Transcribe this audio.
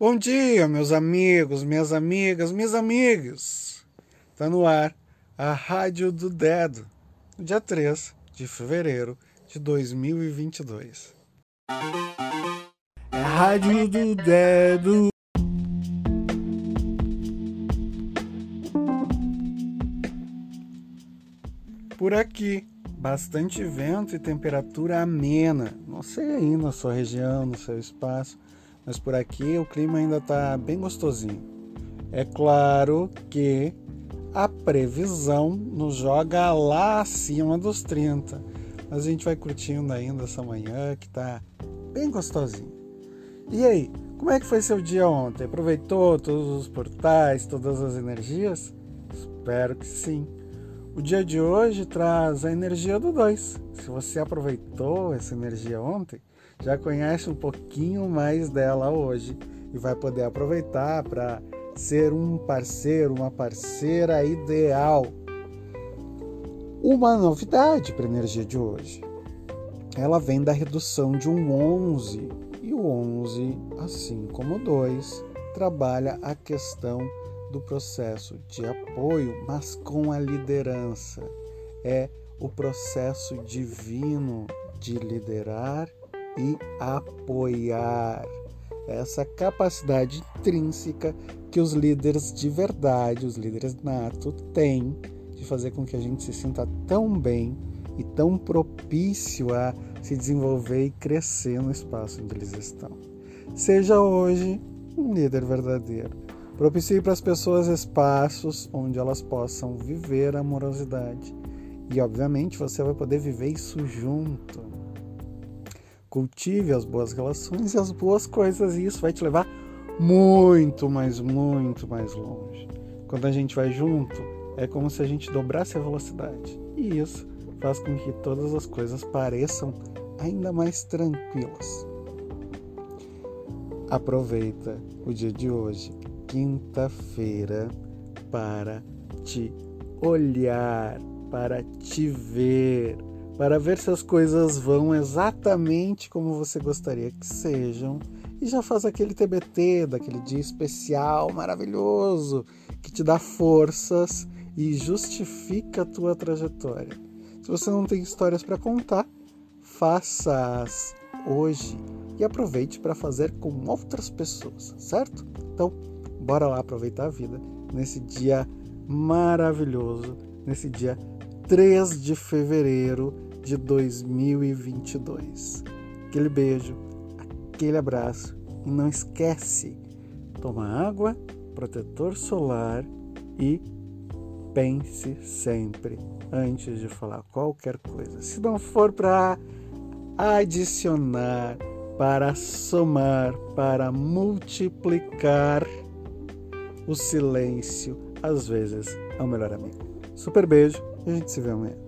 Bom dia, meus amigos, minhas amigas, minhas amigas. Tá no ar a Rádio do Dedo, dia 3 de fevereiro de 2022. É Rádio do Dedo. Por aqui, bastante vento e temperatura amena. Não sei aí na sua região, no seu espaço mas por aqui o clima ainda está bem gostosinho. É claro que a previsão nos joga lá acima dos 30, mas a gente vai curtindo ainda essa manhã que está bem gostosinho. E aí, como é que foi seu dia ontem? Aproveitou todos os portais, todas as energias? Espero que sim. O dia de hoje traz a energia do 2. Se você aproveitou essa energia ontem, já conhece um pouquinho mais dela hoje e vai poder aproveitar para ser um parceiro, uma parceira ideal. Uma novidade para a energia de hoje. Ela vem da redução de um 11 e o 11, assim como o 2, trabalha a questão do processo de apoio, mas com a liderança. É o processo divino de liderar e apoiar. Essa capacidade intrínseca que os líderes de verdade, os líderes nato, têm de fazer com que a gente se sinta tão bem e tão propício a se desenvolver e crescer no espaço onde eles estão. Seja hoje um líder verdadeiro. Propicie para as pessoas espaços onde elas possam viver a amorosidade. E, obviamente, você vai poder viver isso junto. Cultive as boas relações e as boas coisas, e isso vai te levar muito, mas muito mais longe. Quando a gente vai junto, é como se a gente dobrasse a velocidade, e isso faz com que todas as coisas pareçam ainda mais tranquilas. Aproveita o dia de hoje, quinta-feira, para te olhar, para te ver, para ver se as coisas vão exatamente como você gostaria que sejam e já faz aquele TBT daquele dia especial maravilhoso que te dá forças e justifica a tua trajetória. Se você não tem histórias para contar, faça-as hoje e aproveite para fazer com outras pessoas, certo? Então, bora lá aproveitar a vida nesse dia maravilhoso, nesse dia 3 de fevereiro de 2022. Aquele beijo, aquele abraço e não esquece, toma água, protetor solar e pense sempre antes de falar qualquer coisa. Se não for para adicionar, para somar, para multiplicar, o silêncio às vezes é o melhor amigo. Super beijo e a gente se vê amanhã.